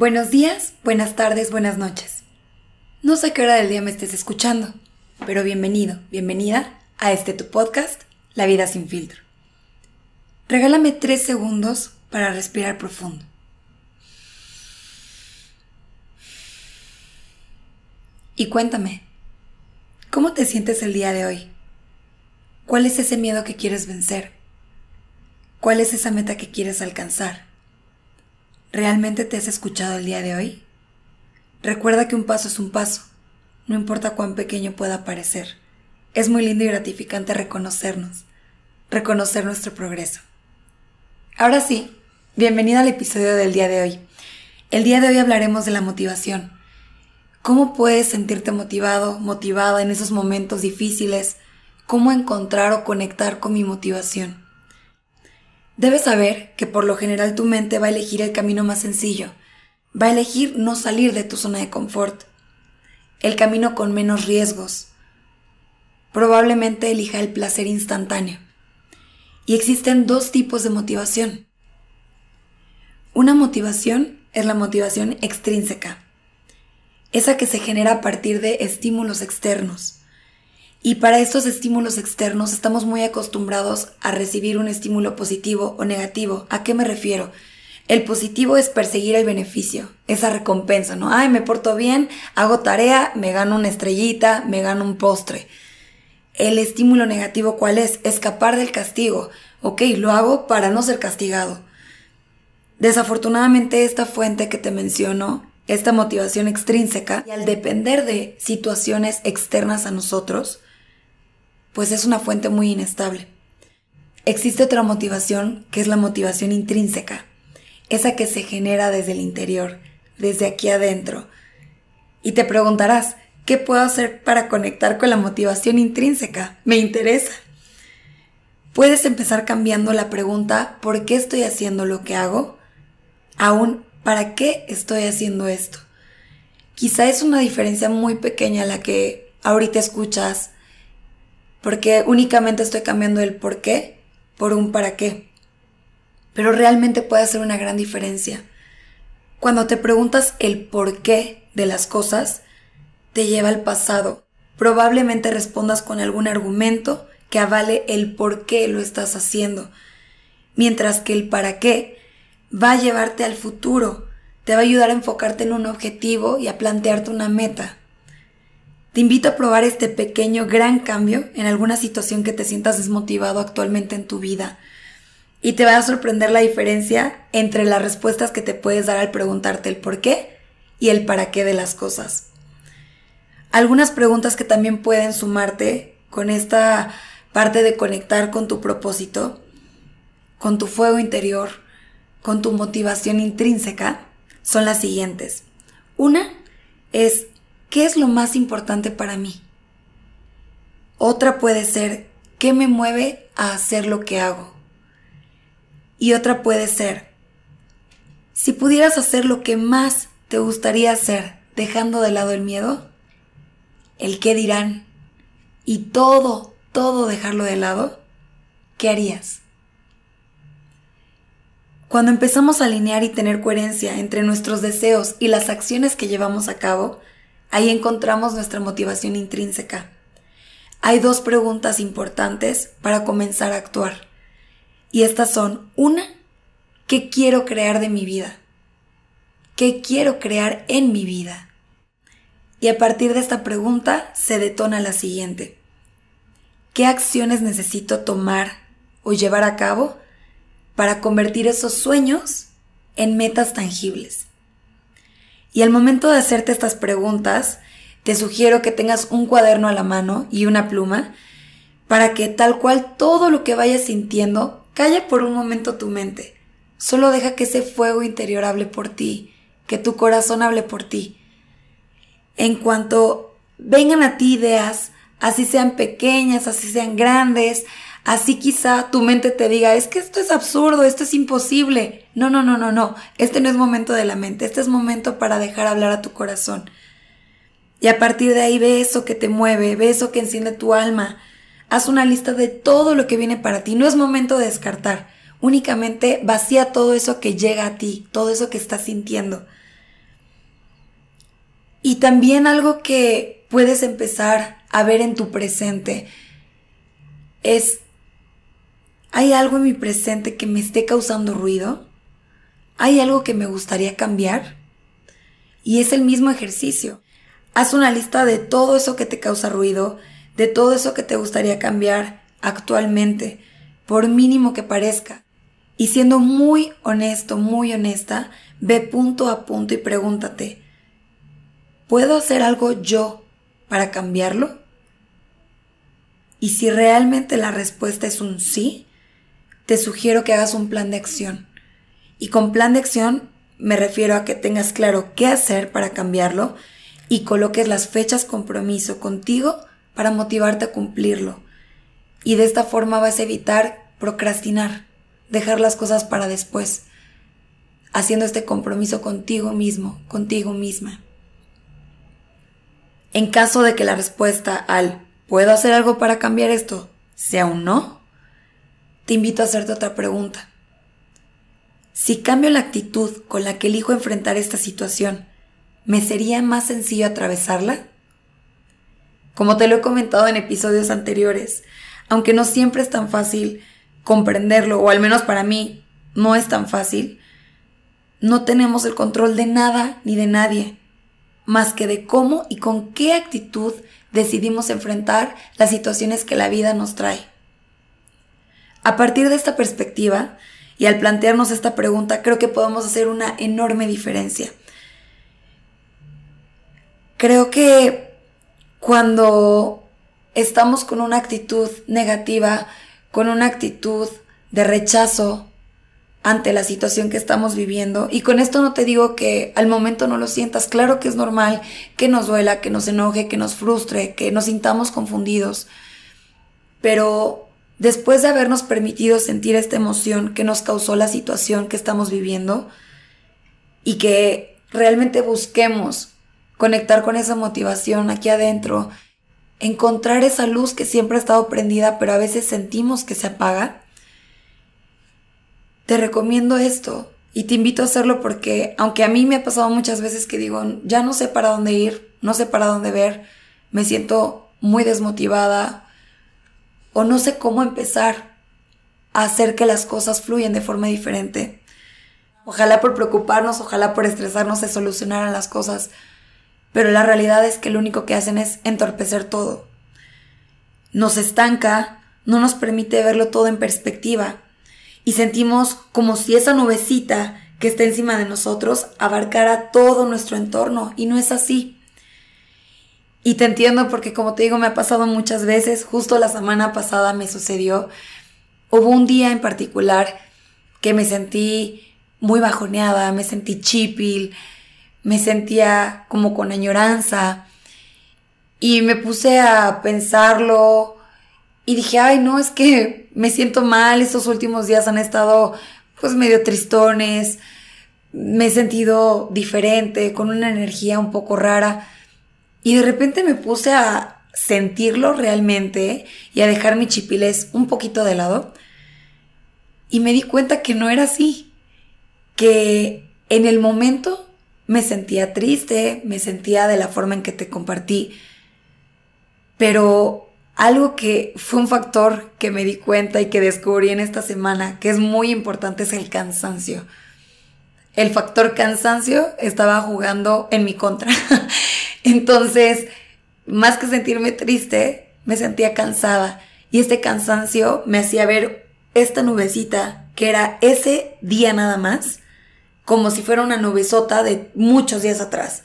Buenos días, buenas tardes, buenas noches. No sé qué hora del día me estés escuchando, pero bienvenido, bienvenida a este tu podcast, La vida sin filtro. Regálame tres segundos para respirar profundo. Y cuéntame, ¿cómo te sientes el día de hoy? ¿Cuál es ese miedo que quieres vencer? ¿Cuál es esa meta que quieres alcanzar? ¿Realmente te has escuchado el día de hoy? Recuerda que un paso es un paso, no importa cuán pequeño pueda parecer. Es muy lindo y gratificante reconocernos, reconocer nuestro progreso. Ahora sí, bienvenida al episodio del día de hoy. El día de hoy hablaremos de la motivación. ¿Cómo puedes sentirte motivado, motivada en esos momentos difíciles? ¿Cómo encontrar o conectar con mi motivación? Debes saber que por lo general tu mente va a elegir el camino más sencillo, va a elegir no salir de tu zona de confort, el camino con menos riesgos. Probablemente elija el placer instantáneo. Y existen dos tipos de motivación. Una motivación es la motivación extrínseca, esa que se genera a partir de estímulos externos. Y para estos estímulos externos estamos muy acostumbrados a recibir un estímulo positivo o negativo. ¿A qué me refiero? El positivo es perseguir el beneficio, esa recompensa, ¿no? Ay, me porto bien, hago tarea, me gano una estrellita, me gano un postre. El estímulo negativo, ¿cuál es? Escapar del castigo. Ok, lo hago para no ser castigado. Desafortunadamente esta fuente que te menciono, esta motivación extrínseca, y al depender de situaciones externas a nosotros, pues es una fuente muy inestable. Existe otra motivación que es la motivación intrínseca, esa que se genera desde el interior, desde aquí adentro. Y te preguntarás, ¿qué puedo hacer para conectar con la motivación intrínseca? Me interesa. Puedes empezar cambiando la pregunta ¿por qué estoy haciendo lo que hago? Aún ¿para qué estoy haciendo esto? Quizá es una diferencia muy pequeña la que ahorita escuchas porque únicamente estoy cambiando el por qué por un para qué. Pero realmente puede hacer una gran diferencia. Cuando te preguntas el por qué de las cosas, te lleva al pasado. Probablemente respondas con algún argumento que avale el por qué lo estás haciendo, mientras que el para qué va a llevarte al futuro, te va a ayudar a enfocarte en un objetivo y a plantearte una meta. Te invito a probar este pequeño gran cambio en alguna situación que te sientas desmotivado actualmente en tu vida. Y te va a sorprender la diferencia entre las respuestas que te puedes dar al preguntarte el por qué y el para qué de las cosas. Algunas preguntas que también pueden sumarte con esta parte de conectar con tu propósito, con tu fuego interior, con tu motivación intrínseca, son las siguientes. Una es ¿qué es lo más importante para mí? Otra puede ser, ¿qué me mueve a hacer lo que hago? Y otra puede ser, si pudieras hacer lo que más te gustaría hacer dejando de lado el miedo, el qué dirán, y todo, todo dejarlo de lado, ¿qué harías? Cuando empezamos a alinear y tener coherencia entre nuestros deseos y las acciones que llevamos a cabo, Ahí encontramos nuestra motivación intrínseca. Hay dos preguntas importantes para comenzar a actuar. Y estas son, una, ¿qué quiero crear de mi vida? ¿Qué quiero crear en mi vida? Y a partir de esta pregunta se detona la siguiente. ¿Qué acciones necesito tomar o llevar a cabo para convertir esos sueños en metas tangibles? Y al momento de hacerte estas preguntas, te sugiero que tengas un cuaderno a la mano y una pluma para que tal cual todo lo que vayas sintiendo calla por un momento tu mente. Solo deja que ese fuego interior hable por ti, que tu corazón hable por ti. En cuanto vengan a ti ideas, así sean pequeñas, así sean grandes, Así quizá tu mente te diga, es que esto es absurdo, esto es imposible. No, no, no, no, no. Este no es momento de la mente, este es momento para dejar hablar a tu corazón. Y a partir de ahí ve eso que te mueve, ve eso que enciende tu alma. Haz una lista de todo lo que viene para ti. No es momento de descartar. Únicamente vacía todo eso que llega a ti, todo eso que estás sintiendo. Y también algo que puedes empezar a ver en tu presente es, ¿hay algo en mi presente que me esté causando ruido? ¿Hay algo que me gustaría cambiar? Y es el mismo ejercicio. Haz una lista de todo eso que te causa ruido, de todo eso que te gustaría cambiar actualmente, por mínimo que parezca. Y siendo muy honesto, muy honesta, ve punto a punto y pregúntate, ¿puedo hacer algo yo para cambiarlo? Y si realmente la respuesta es un sí, te sugiero que hagas un plan de acción. Y con plan de acción me refiero a que tengas claro qué hacer para cambiarlo y coloques las fechas compromiso contigo para motivarte a cumplirlo. Y de esta forma vas a evitar procrastinar, dejar las cosas para después, haciendo este compromiso contigo mismo, contigo misma. En caso de que la respuesta al ¿puedo hacer algo para cambiar esto? sea un no, te invito a hacerte otra pregunta. Si cambio la actitud con la que elijo enfrentar esta situación, ¿me sería más sencillo atravesarla? Como te lo he comentado en episodios anteriores, aunque no siempre es tan fácil comprenderlo, o al menos para mí no es tan fácil, no tenemos el control de nada ni de nadie más que de cómo y con qué actitud decidimos enfrentar las situaciones que la vida nos trae. A partir de esta perspectiva, y al plantearnos esta pregunta, creo que podemos hacer una enorme diferencia. Creo que cuando estamos con una actitud negativa, con una actitud de rechazo, ante la situación que estamos viviendo. Y con esto no te digo que al momento no lo sientas. Claro que es normal que nos duela, que nos enoje, que nos frustre, que nos sintamos confundidos. Pero después de habernos permitido sentir esta emoción que nos causó la situación que estamos viviendo y que realmente busquemos conectar con esa motivación aquí adentro, encontrar esa luz que siempre ha estado prendida pero a veces sentimos que se apaga, te recomiendo esto y te invito a hacerlo porque aunque a mí me ha pasado muchas veces que digo, ya no sé para dónde ir, no sé para dónde ver, me siento muy desmotivada o no sé cómo empezar a hacer que las cosas fluyan de forma diferente. Ojalá por preocuparnos, ojalá por estresarnos se solucionaran las cosas, pero la realidad es que lo único que hacen es entorpecer todo. Nos estanca, no nos permite verlo todo en perspectiva y sentimos como si esa nubecita que está encima de nosotros abarcara todo nuestro entorno y no es así. Y te entiendo porque como te digo me ha pasado muchas veces, justo la semana pasada me sucedió, hubo un día en particular que me sentí muy bajoneada, me sentí chipil, me sentía como con añoranza. Y me puse a pensarlo, y dije, ay, no, es que me siento mal, estos últimos días han estado pues medio tristones, me he sentido diferente, con una energía un poco rara. Y de repente me puse a sentirlo realmente y a dejar mi chipiles un poquito de lado. Y me di cuenta que no era así, que en el momento me sentía triste, me sentía de la forma en que te compartí, pero algo que fue un factor que me di cuenta y que descubrí en esta semana, que es muy importante, es el cansancio. El factor cansancio estaba jugando en mi contra. Entonces, más que sentirme triste, me sentía cansada. Y este cansancio me hacía ver esta nubecita, que era ese día nada más, como si fuera una nubesota de muchos días atrás.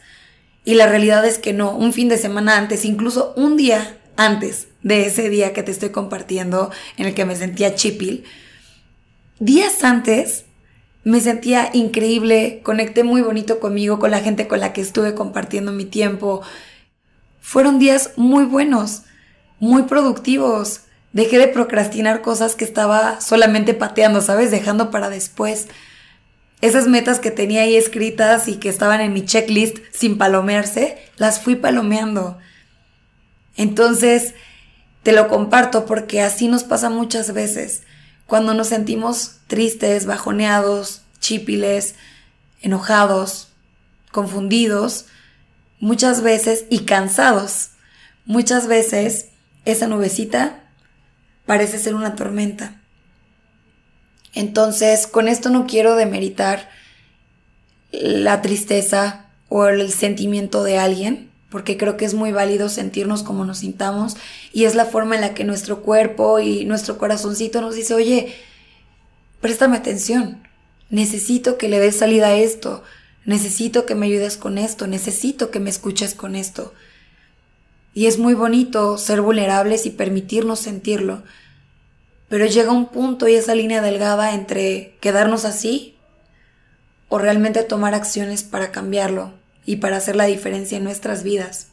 Y la realidad es que no, un fin de semana antes, incluso un día antes de ese día que te estoy compartiendo en el que me sentía chipil, días antes me sentía increíble, conecté muy bonito conmigo, con la gente con la que estuve compartiendo mi tiempo. Fueron días muy buenos, muy productivos. Dejé de procrastinar cosas que estaba solamente pateando, ¿sabes? Dejando para después. Esas metas que tenía ahí escritas y que estaban en mi checklist sin palomearse, las fui palomeando. Entonces, te lo comparto porque así nos pasa muchas veces. Cuando nos sentimos tristes, bajoneados, chípiles, enojados, confundidos, muchas veces y cansados. Muchas veces esa nubecita parece ser una tormenta. Entonces, con esto no quiero demeritar la tristeza o el sentimiento de alguien, porque creo que es muy válido sentirnos como nos sintamos y es la forma en la que nuestro cuerpo y nuestro corazoncito nos dice, oye, préstame atención, necesito que le des salida a esto, necesito que me ayudes con esto, necesito que me escuches con esto. Y es muy bonito ser vulnerables y permitirnos sentirlo, pero llega un punto y esa línea delgada entre quedarnos así o realmente tomar acciones para cambiarlo y para hacer la diferencia en nuestras vidas.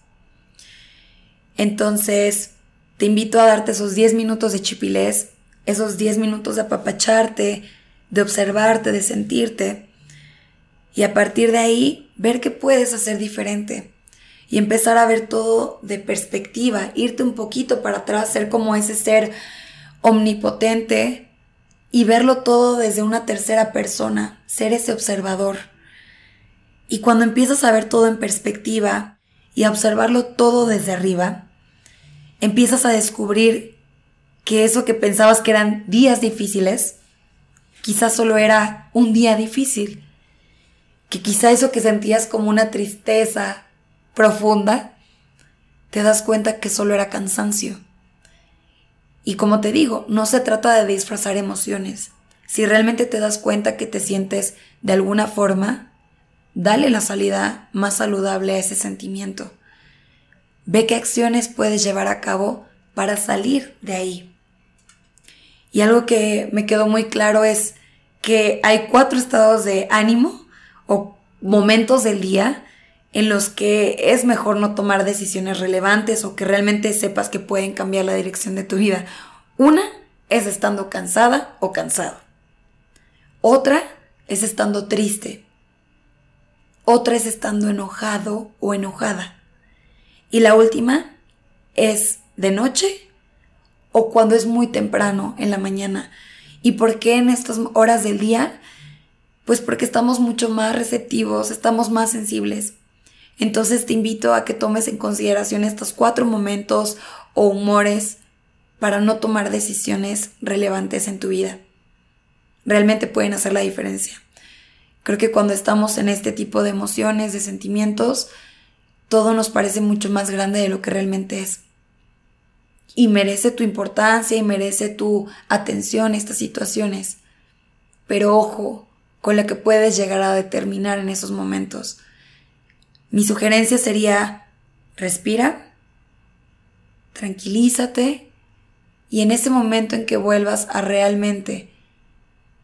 Entonces, te invito a darte esos 10 minutos de chipilés, esos 10 minutos de apapacharte, de observarte, de sentirte, y a partir de ahí ver qué puedes hacer diferente y empezar a ver todo de perspectiva, irte un poquito para atrás, ser como ese ser omnipotente y verlo todo desde una tercera persona, ser ese observador. Y cuando empiezas a ver todo en perspectiva y a observarlo todo desde arriba, empiezas a descubrir que eso que pensabas que eran días difíciles, quizás solo era un día difícil, que quizá eso que sentías como una tristeza profunda, te das cuenta que solo era cansancio. Y como te digo, no se trata de disfrazar emociones. Si realmente te das cuenta que te sientes de alguna forma, dale la salida más saludable a ese sentimiento. Ve qué acciones puedes llevar a cabo para salir de ahí. Y algo que me quedó muy claro es que hay cuatro estados de ánimo o momentos del día en los que es mejor no tomar decisiones relevantes o que realmente sepas que pueden cambiar la dirección de tu vida. Una es estando cansada o cansado. Otra es estando triste. Otra es estando enojado o enojada. Y la última es de noche o cuando es muy temprano en la mañana. ¿Y por qué en estas horas del día? Pues porque estamos mucho más receptivos, estamos más sensibles. Entonces te invito a que tomes en consideración estos cuatro momentos o humores para no tomar decisiones relevantes en tu vida. Realmente pueden hacer la diferencia. Creo que cuando estamos en este tipo de emociones, de sentimientos, todo nos parece mucho más grande de lo que realmente es. Y merece tu importancia y merece tu atención estas situaciones. Pero ojo con la que puedes llegar a determinar en esos momentos. Mi sugerencia sería, respira, tranquilízate y en ese momento en que vuelvas a realmente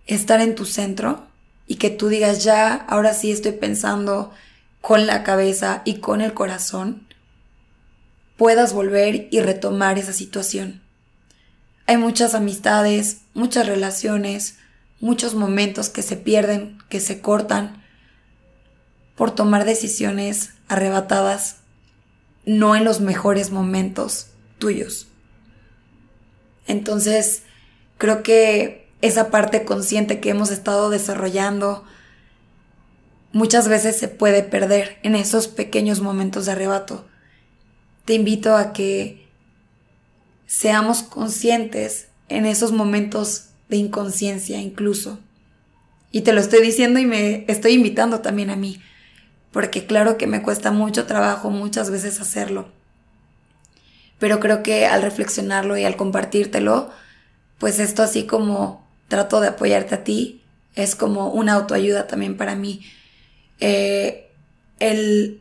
estar en tu centro y que tú digas ya, ahora sí estoy pensando con la cabeza y con el corazón, puedas volver y retomar esa situación. Hay muchas amistades, muchas relaciones, muchos momentos que se pierden, que se cortan por tomar decisiones arrebatadas, no en los mejores momentos tuyos. Entonces, creo que esa parte consciente que hemos estado desarrollando muchas veces se puede perder en esos pequeños momentos de arrebato. Te invito a que seamos conscientes en esos momentos de inconsciencia incluso. Y te lo estoy diciendo y me estoy invitando también a mí porque claro que me cuesta mucho trabajo muchas veces hacerlo. Pero creo que al reflexionarlo y al compartírtelo, pues esto así como trato de apoyarte a ti, es como una autoayuda también para mí. Eh, el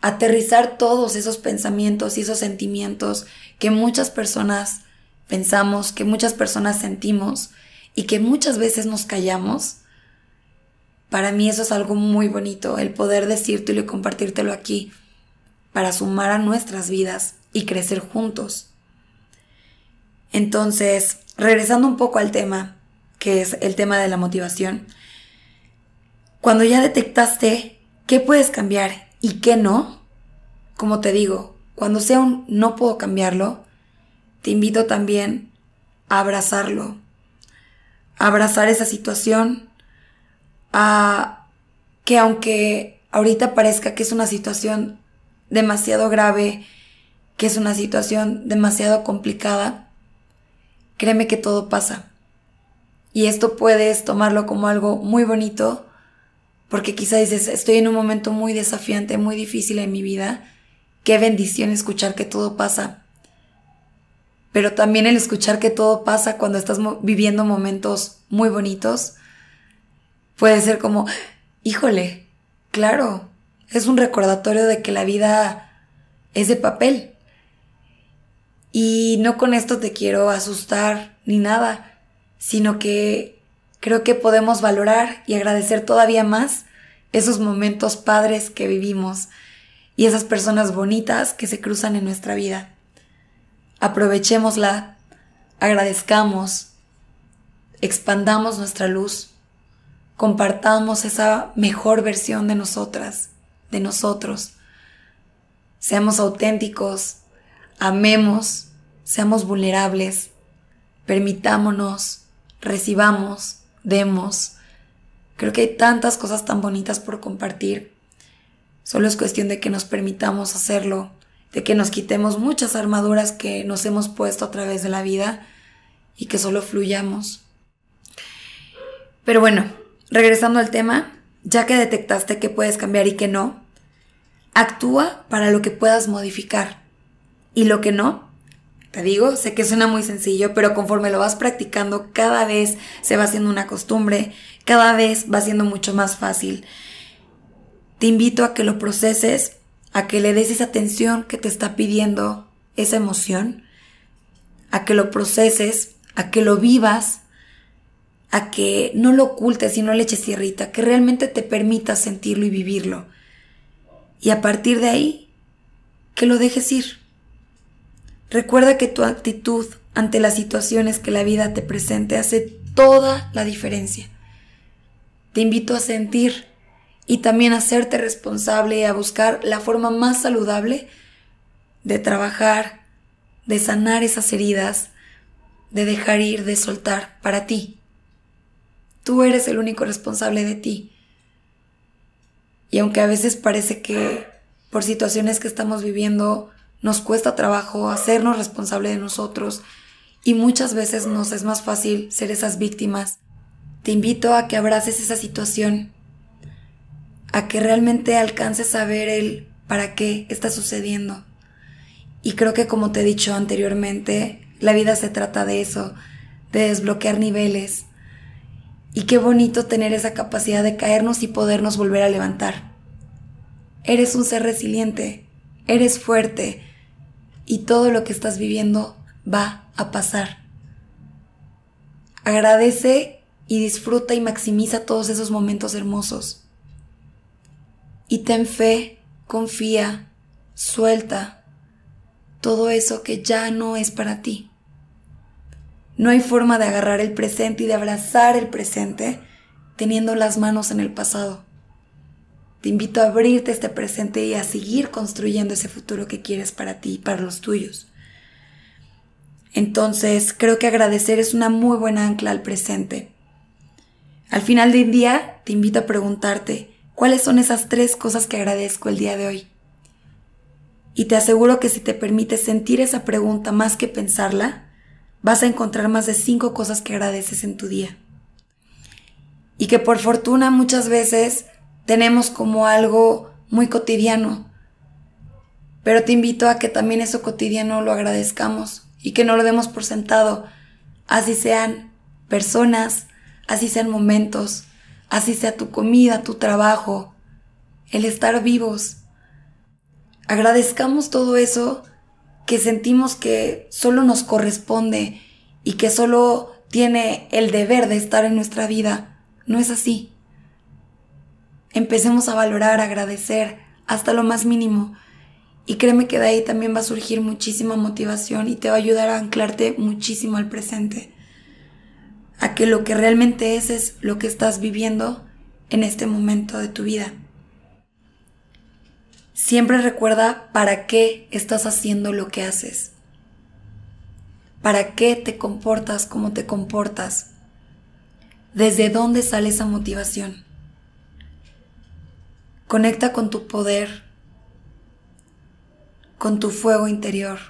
aterrizar todos esos pensamientos y esos sentimientos que muchas personas pensamos, que muchas personas sentimos y que muchas veces nos callamos, para mí eso es algo muy bonito, el poder decírtelo y compartírtelo aquí, para sumar a nuestras vidas y crecer juntos. Entonces, regresando un poco al tema, que es el tema de la motivación, cuando ya detectaste qué puedes cambiar y qué no, como te digo, cuando sea un no puedo cambiarlo, te invito también a abrazarlo, a abrazar esa situación, a que aunque ahorita parezca que es una situación demasiado grave, que es una situación demasiado complicada, créeme que todo pasa. Y esto puedes tomarlo como algo muy bonito, porque quizá dices, estoy en un momento muy desafiante, muy difícil en mi vida. Qué bendición escuchar que todo pasa. Pero también el escuchar que todo pasa cuando estás viviendo momentos muy bonitos, puede ser como, híjole, claro, es un recordatorio de que la vida es de papel. Y no con esto te quiero asustar ni nada, sino que creo que podemos valorar y agradecer todavía más esos momentos padres que vivimos y esas personas bonitas que se cruzan en nuestra vida. Aprovechémosla, agradezcamos, expandamos nuestra luz, compartamos esa mejor versión de nosotras, de nosotros. Seamos auténticos, amemos, seamos vulnerables, permitámonos, recibamos, demos. Creo que hay tantas cosas tan bonitas por compartir. Solo es cuestión de que nos permitamos hacerlo, de que nos quitemos muchas armaduras que nos hemos puesto a través de la vida y que solo fluyamos. Pero bueno, regresando al tema, ya que detectaste que puedes cambiar y que no, actúa para lo que puedas modificar y lo que no, te digo, sé que suena muy sencillo, pero conforme lo vas practicando, cada vez se va haciendo una costumbre, cada vez va siendo mucho más fácil. Te invito a que lo proceses, a que le des esa atención que te está pidiendo esa emoción, a que lo proceses, a que lo vivas, a que no lo ocultes y no le eches tierrita, que realmente te permita sentirlo y vivirlo. Y a partir de ahí, que lo dejes ir Recuerda que tu actitud ante las situaciones que la vida te presente hace toda la diferencia. Te invito a sentir y también a hacerte responsable a buscar la forma más saludable de trabajar, de sanar esas heridas, de dejar ir, de soltar para ti. Tú eres el único responsable de ti. Y aunque a veces parece que por situaciones que estamos viviendo nos cuesta trabajo hacernos responsable de nosotros y muchas veces nos es más fácil ser esas víctimas. Te invito a que abraces esa situación, a que realmente alcances a ver el para qué está sucediendo. Y creo que como te he dicho anteriormente, la vida se trata de eso, de desbloquear niveles. Y qué bonito tener esa capacidad de caernos y podernos volver a levantar. Eres un ser resiliente, eres fuerte, y todo lo que estás viviendo va a pasar. Agradece y disfruta y maximiza todos esos momentos hermosos. Y ten fe, confía, suelta todo eso que ya no es para ti. No hay forma de agarrar el presente y de abrazar el presente teniendo las manos en el pasado. Te invito a abrirte este presente y a seguir construyendo ese futuro que quieres para ti y para los tuyos. Entonces, creo que agradecer es una muy buena ancla al presente. Al final del día, te invito a preguntarte, ¿cuáles son esas tres cosas que agradezco el día de hoy? Y te aseguro que si te permites sentir esa pregunta más que pensarla, vas a encontrar más de cinco cosas que agradeces en tu día. Y que por fortuna muchas veces tenemos como algo muy cotidiano. Pero te invito a que también eso cotidiano lo agradezcamos y que no lo demos por sentado, así sean personas, así sean momentos, así sea tu comida, tu trabajo, el estar vivos. Agradezcamos todo eso que sentimos que solo nos corresponde y que solo tiene el deber de estar en nuestra vida. No es así. Empecemos a valorar, agradecer, hasta lo más mínimo. Y créeme que de ahí también va a surgir muchísima motivación y te va a ayudar a anclarte muchísimo al presente. A que lo que realmente es es lo que estás viviendo en este momento de tu vida. Siempre recuerda para qué estás haciendo lo que haces. ¿Para qué te comportas como te comportas? ¿Desde dónde sale esa motivación? Conecta con tu poder, con tu fuego interior,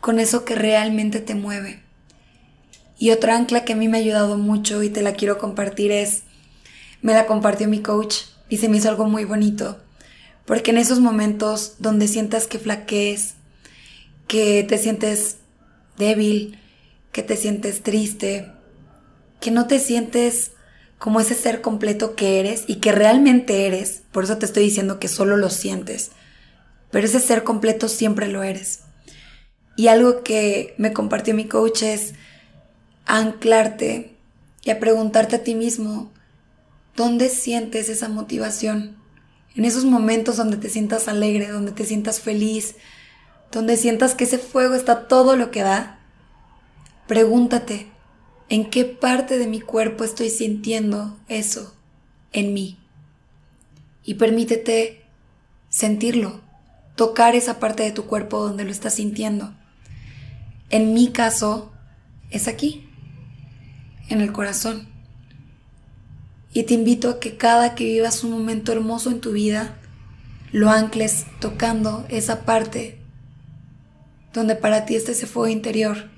con eso que realmente te mueve. Y otra ancla que a mí me ha ayudado mucho y te la quiero compartir es, me la compartió mi coach y se me hizo algo muy bonito. Porque en esos momentos donde sientas que flaquees, que te sientes débil, que te sientes triste, que no te sientes como ese ser completo que eres y que realmente eres, por eso te estoy diciendo que solo lo sientes, pero ese ser completo siempre lo eres. Y algo que me compartió mi coach es anclarte y a preguntarte a ti mismo, ¿dónde sientes esa motivación? En esos momentos donde te sientas alegre, donde te sientas feliz, donde sientas que ese fuego está todo lo que da, pregúntate, ¿en qué parte de mi cuerpo estoy sintiendo eso en mí? Y permítete sentirlo, tocar esa parte de tu cuerpo donde lo estás sintiendo. En mi caso, es aquí, en el corazón. Y te invito a que cada que vivas un momento hermoso en tu vida, lo ancles tocando esa parte donde para ti está ese fuego interior,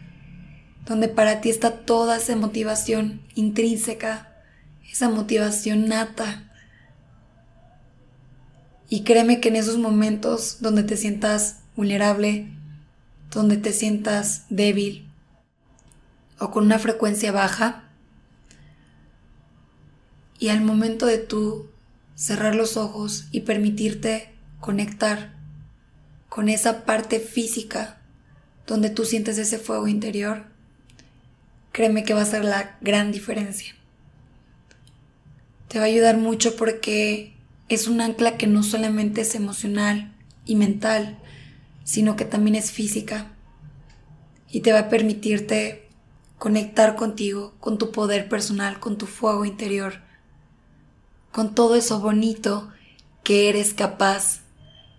donde para ti está toda esa motivación intrínseca, esa motivación nata. Y créeme que en esos momentos donde te sientas vulnerable, donde te sientas débil o con una frecuencia baja, y al momento de tú cerrar los ojos y permitirte conectar con esa parte física donde tú sientes ese fuego interior, créeme que va a ser la gran diferencia. Te va a ayudar mucho porque es un ancla que no solamente es emocional y mental, sino que también es física y te va a permitirte conectar contigo, con tu poder personal, con tu fuego interior, con todo eso bonito que eres capaz,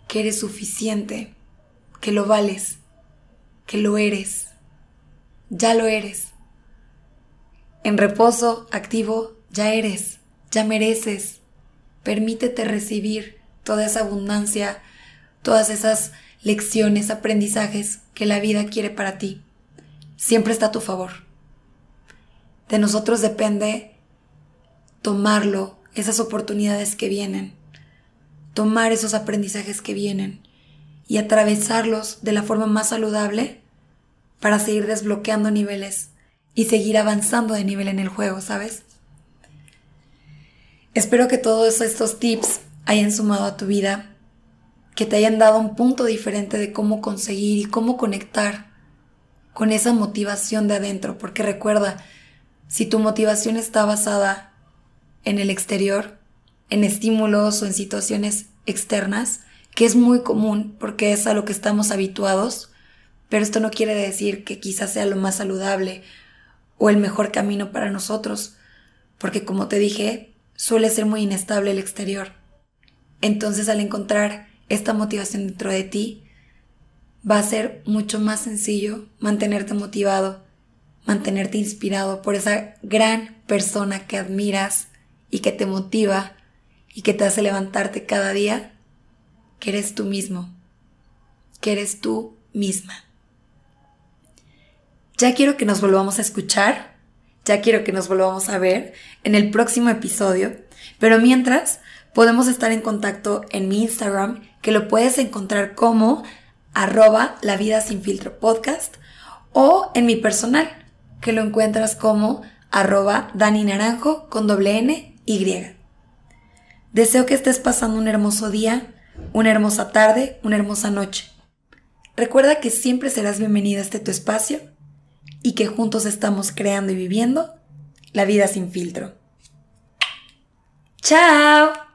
que eres suficiente, que lo vales que lo eres. Ya lo eres. En reposo activo, ya eres, ya mereces. Permítete recibir toda esa abundancia, todas esas lecciones, aprendizajes que la vida quiere para ti. Siempre está a tu favor. De nosotros depende tomarlo, esas oportunidades que vienen, tomar esos aprendizajes que vienen y atravesarlos de la forma más saludable para seguir desbloqueando niveles y seguir avanzando de nivel en el juego, ¿sabes? Espero que todos estos tips hayan sumado a tu vida, que te hayan dado un punto diferente de cómo conseguir y cómo conectar con esa motivación de adentro, porque recuerda, si tu motivación está basada en el exterior, en estímulos o en situaciones externas, que es muy común porque es a lo que estamos habituados, pero esto no quiere decir que quizás sea lo más saludable o el mejor camino para nosotros, porque como te dije, suele ser muy inestable el exterior. Entonces al encontrar esta motivación dentro de ti, va a ser mucho más sencillo mantenerte motivado, mantenerte inspirado por esa gran persona que admiras y que te motiva y que te hace levantarte cada día que eres tú mismo, que eres tú misma. Ya quiero que nos volvamos a escuchar, ya quiero que nos volvamos a ver en el próximo episodio, pero mientras podemos estar en contacto en mi Instagram, que lo puedes encontrar como arroba la vida sin filtro podcast, o en mi personal, que lo encuentras como arroba Dani Naranjo con doble N Y. Deseo que estés pasando un hermoso día, una hermosa tarde, una hermosa noche. Recuerda que siempre serás bienvenida a este tu espacio y que juntos estamos creando y viviendo la vida sin filtro. ¡Chao!